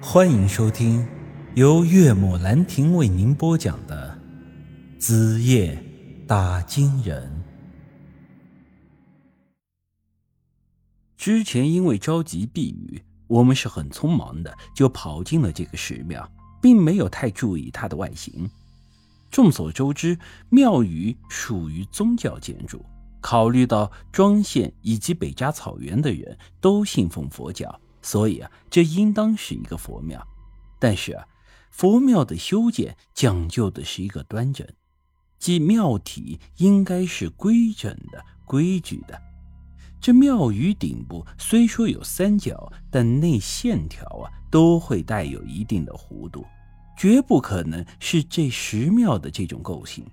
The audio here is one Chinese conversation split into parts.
欢迎收听由岳母兰亭为您播讲的《子夜打金人》。之前因为着急避雨，我们是很匆忙的就跑进了这个石庙，并没有太注意它的外形。众所周知，庙宇属于宗教建筑。考虑到庄县以及北扎草原的人都信奉佛教，所以啊，这应当是一个佛庙。但是啊，佛庙的修建讲究的是一个端正，即庙体应该是规整的、规矩的。这庙宇顶部虽说有三角，但内线条啊都会带有一定的弧度，绝不可能是这石庙的这种构型。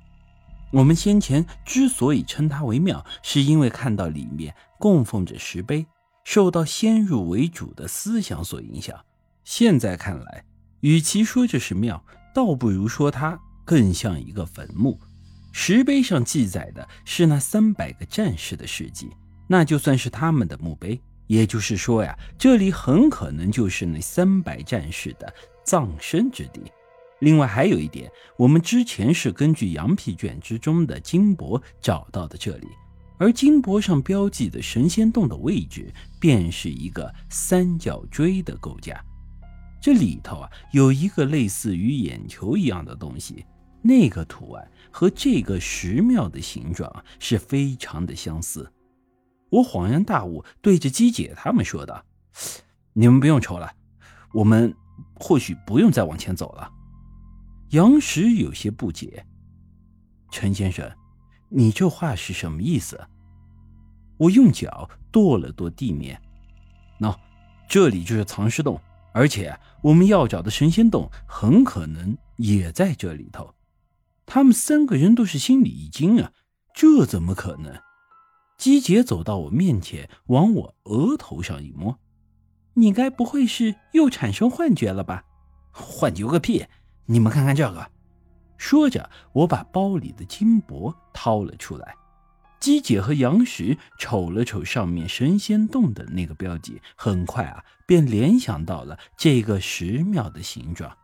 我们先前之所以称它为庙，是因为看到里面供奉着石碑，受到先入为主的思想所影响。现在看来，与其说这是庙，倒不如说它更像一个坟墓。石碑上记载的是那三百个战士的事迹，那就算是他们的墓碑。也就是说呀，这里很可能就是那三百战士的葬身之地。另外还有一点，我们之前是根据羊皮卷之中的金箔找到的这里，而金箔上标记的神仙洞的位置，便是一个三角锥的构架。这里头啊，有一个类似于眼球一样的东西，那个图案和这个石庙的形状是非常的相似。我恍然大悟，对着姬姐他们说道：“你们不用愁了，我们或许不用再往前走了。”杨石有些不解：“陈先生，你这话是什么意思？”我用脚跺了跺地面，“喏，这里就是藏尸洞，而且我们要找的神仙洞很可能也在这里头。”他们三个人都是心里一惊啊，这怎么可能？姬姐走到我面前，往我额头上一摸：“你该不会是又产生幻觉了吧？”“ 幻觉个屁！”你们看看这个，说着，我把包里的金箔掏了出来。姬姐和杨石瞅了瞅上面神仙洞的那个标记，很快啊，便联想到了这个石庙的形状。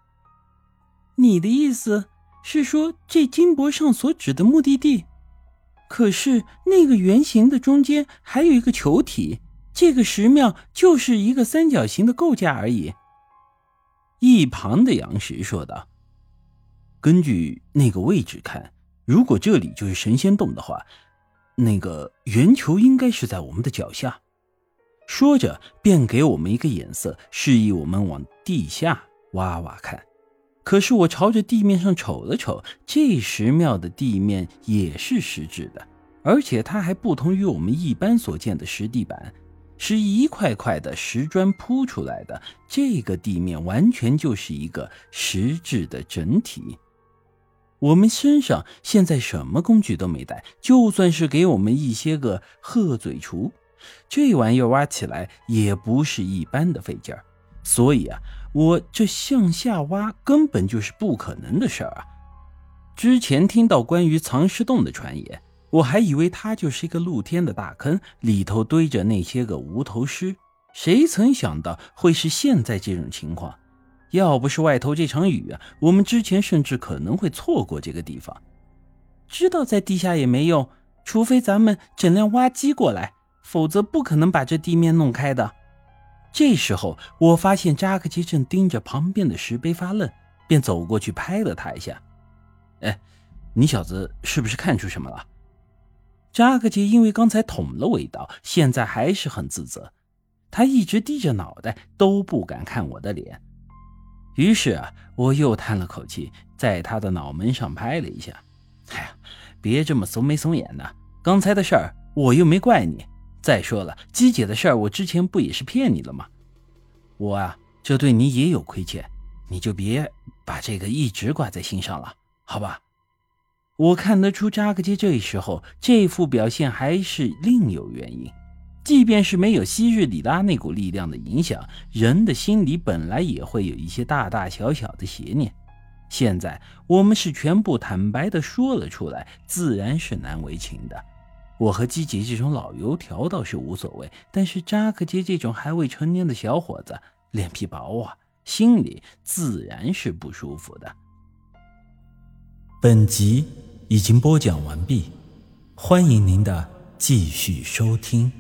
你的意思是说，这金箔上所指的目的地？可是那个圆形的中间还有一个球体，这个石庙就是一个三角形的构架而已。一旁的杨石说道：“根据那个位置看，如果这里就是神仙洞的话，那个圆球应该是在我们的脚下。”说着，便给我们一个眼色，示意我们往地下挖挖看。可是我朝着地面上瞅了瞅，这石庙的地面也是石质的，而且它还不同于我们一般所见的石地板。是一块块的石砖铺出来的，这个地面完全就是一个石质的整体。我们身上现在什么工具都没带，就算是给我们一些个鹤嘴锄，这玩意儿挖起来也不是一般的费劲儿。所以啊，我这向下挖根本就是不可能的事儿啊！之前听到关于藏尸洞的传言。我还以为它就是一个露天的大坑，里头堆着那些个无头尸，谁曾想到会是现在这种情况？要不是外头这场雨啊，我们之前甚至可能会错过这个地方。知道在地下也没用，除非咱们整辆挖机过来，否则不可能把这地面弄开的。这时候，我发现扎克杰正盯着旁边的石碑发愣，便走过去拍了他一下：“哎，你小子是不是看出什么了？”扎克杰因为刚才捅了我一刀，现在还是很自责。他一直低着脑袋，都不敢看我的脸。于是啊，我又叹了口气，在他的脑门上拍了一下。哎呀，别这么怂眉怂眼的，刚才的事儿我又没怪你。再说了，姬姐的事儿，我之前不也是骗你了吗？我啊，这对你也有亏欠，你就别把这个一直挂在心上了，好吧？我看得出扎克杰这时候这副表现还是另有原因。即便是没有昔日里拉那股力量的影响，人的心里本来也会有一些大大小小的邪念。现在我们是全部坦白的说了出来，自然是难为情的。我和基杰这种老油条倒是无所谓，但是扎克杰这种还未成年的小伙子，脸皮薄啊，心里自然是不舒服的。本集已经播讲完毕，欢迎您的继续收听。